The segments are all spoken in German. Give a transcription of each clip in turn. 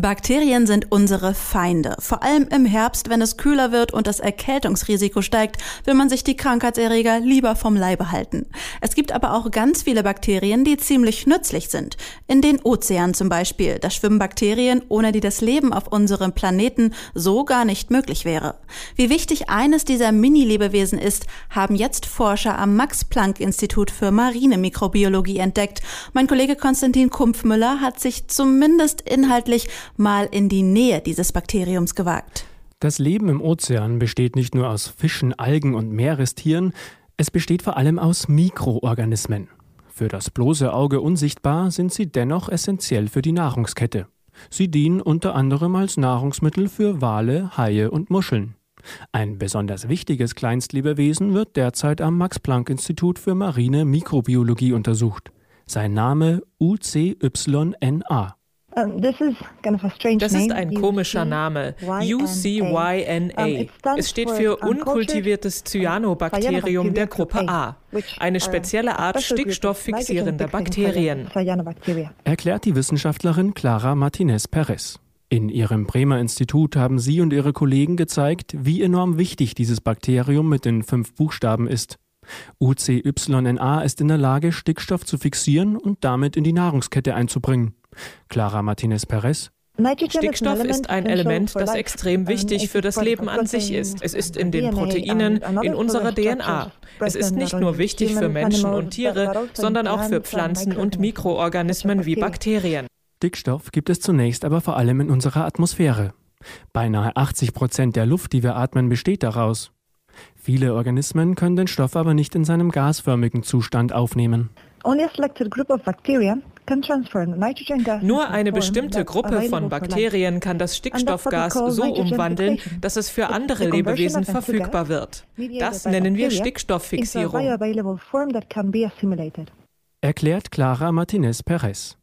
Bakterien sind unsere Feinde. Vor allem im Herbst, wenn es kühler wird und das Erkältungsrisiko steigt, will man sich die Krankheitserreger lieber vom Leibe halten. Es gibt aber auch ganz viele Bakterien, die ziemlich nützlich sind. In den Ozeanen zum Beispiel. Da schwimmen Bakterien, ohne die das Leben auf unserem Planeten so gar nicht möglich wäre. Wie wichtig eines dieser Mini-Lebewesen ist, haben jetzt Forscher am Max-Planck-Institut für Marine Mikrobiologie entdeckt. Mein Kollege Konstantin Kumpfmüller hat sich zumindest inhaltlich mal in die Nähe dieses Bakteriums gewagt. Das Leben im Ozean besteht nicht nur aus Fischen, Algen und Meerestieren, es besteht vor allem aus Mikroorganismen. Für das bloße Auge unsichtbar sind sie dennoch essentiell für die Nahrungskette. Sie dienen unter anderem als Nahrungsmittel für Wale, Haie und Muscheln. Ein besonders wichtiges Kleinstlebewesen wird derzeit am Max-Planck-Institut für marine Mikrobiologie untersucht. Sein Name UCYNA. Das ist ein komischer Name, UCYNA. Es steht für unkultiviertes Cyanobakterium der Gruppe A, eine spezielle Art stickstofffixierender Bakterien. Erklärt die Wissenschaftlerin Clara Martinez Perez. In ihrem Bremer Institut haben sie und ihre Kollegen gezeigt, wie enorm wichtig dieses Bakterium mit den fünf Buchstaben ist. UCYNA ist in der Lage, Stickstoff zu fixieren und damit in die Nahrungskette einzubringen. Clara Martinez Perez Stickstoff ist ein Element, das extrem wichtig für das Leben an sich ist. Es ist in den Proteinen, in unserer DNA. Es ist nicht nur wichtig für Menschen und Tiere, sondern auch für Pflanzen und Mikroorganismen wie Bakterien. Stickstoff gibt es zunächst aber vor allem in unserer Atmosphäre. Beinahe 80 Prozent der Luft, die wir atmen, besteht daraus. Viele Organismen können den Stoff aber nicht in seinem gasförmigen Zustand aufnehmen. Nur eine bestimmte Gruppe von Bakterien kann das Stickstoffgas so umwandeln, dass es für andere Lebewesen verfügbar wird. Das nennen wir Stickstofffixierung. Erklärt Clara Martinez Perez.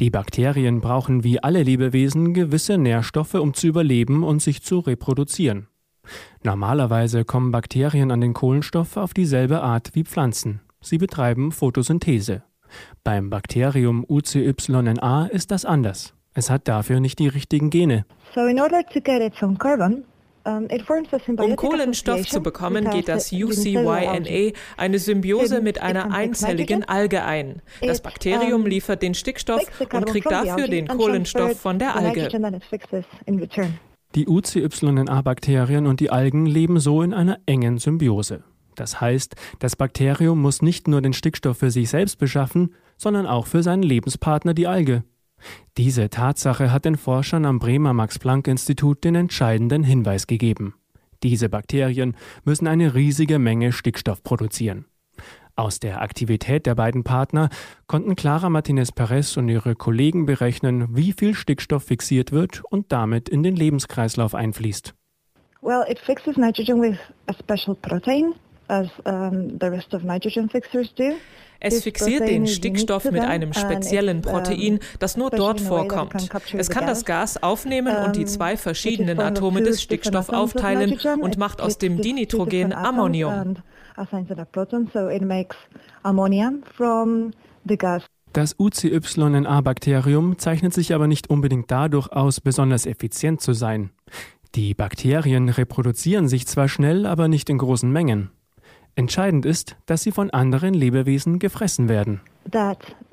Die Bakterien brauchen wie alle Lebewesen gewisse Nährstoffe, um zu überleben und sich zu reproduzieren. Normalerweise kommen Bakterien an den Kohlenstoff auf dieselbe Art wie Pflanzen. Sie betreiben Photosynthese. Beim Bakterium UCYNA ist das anders. Es hat dafür nicht die richtigen Gene. Um Kohlenstoff zu bekommen, geht das UCYNA eine Symbiose mit einer einzelligen Alge ein. Das Bakterium liefert den Stickstoff und kriegt dafür den Kohlenstoff von der Alge. Die UCYNA-Bakterien und die Algen leben so in einer engen Symbiose. Das heißt, das Bakterium muss nicht nur den Stickstoff für sich selbst beschaffen, sondern auch für seinen Lebenspartner die Alge. Diese Tatsache hat den Forschern am Bremer Max-Planck-Institut den entscheidenden Hinweis gegeben. Diese Bakterien müssen eine riesige Menge Stickstoff produzieren. Aus der Aktivität der beiden Partner konnten Clara Martinez Perez und ihre Kollegen berechnen, wie viel Stickstoff fixiert wird und damit in den Lebenskreislauf einfließt. Well, it fixes nitrogen with a special protein, as um, the rest of nitrogen fixers do. Es fixiert den Stickstoff mit einem speziellen Protein, das nur dort vorkommt. Es kann das Gas aufnehmen und die zwei verschiedenen Atome des Stickstoff aufteilen und macht aus dem Dinitrogen Ammonium. Das UCYNA-Bakterium zeichnet sich aber nicht unbedingt dadurch aus, besonders effizient zu sein. Die Bakterien reproduzieren sich zwar schnell, aber nicht in großen Mengen. Entscheidend ist, dass sie von anderen Lebewesen gefressen werden.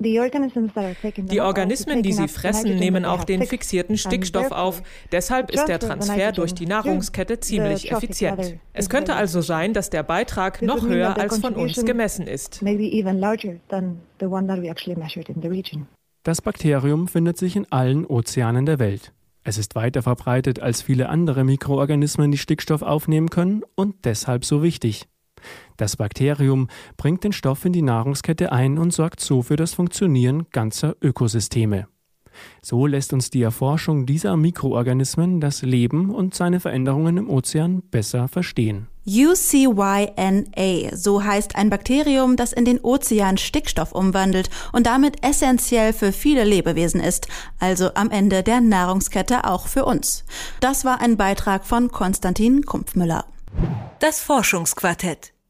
Die Organismen, die sie fressen, nehmen auch den fixierten Stickstoff auf. Deshalb ist der Transfer durch die Nahrungskette ziemlich effizient. Es könnte also sein, dass der Beitrag noch höher als von uns gemessen ist. Das Bakterium findet sich in allen Ozeanen der Welt. Es ist weiter verbreitet als viele andere Mikroorganismen, die Stickstoff aufnehmen können und deshalb so wichtig. Das Bakterium bringt den Stoff in die Nahrungskette ein und sorgt so für das Funktionieren ganzer Ökosysteme. So lässt uns die Erforschung dieser Mikroorganismen das Leben und seine Veränderungen im Ozean besser verstehen. UCYNA, so heißt ein Bakterium, das in den Ozean Stickstoff umwandelt und damit essentiell für viele Lebewesen ist, also am Ende der Nahrungskette auch für uns. Das war ein Beitrag von Konstantin Kumpfmüller. Das Forschungsquartett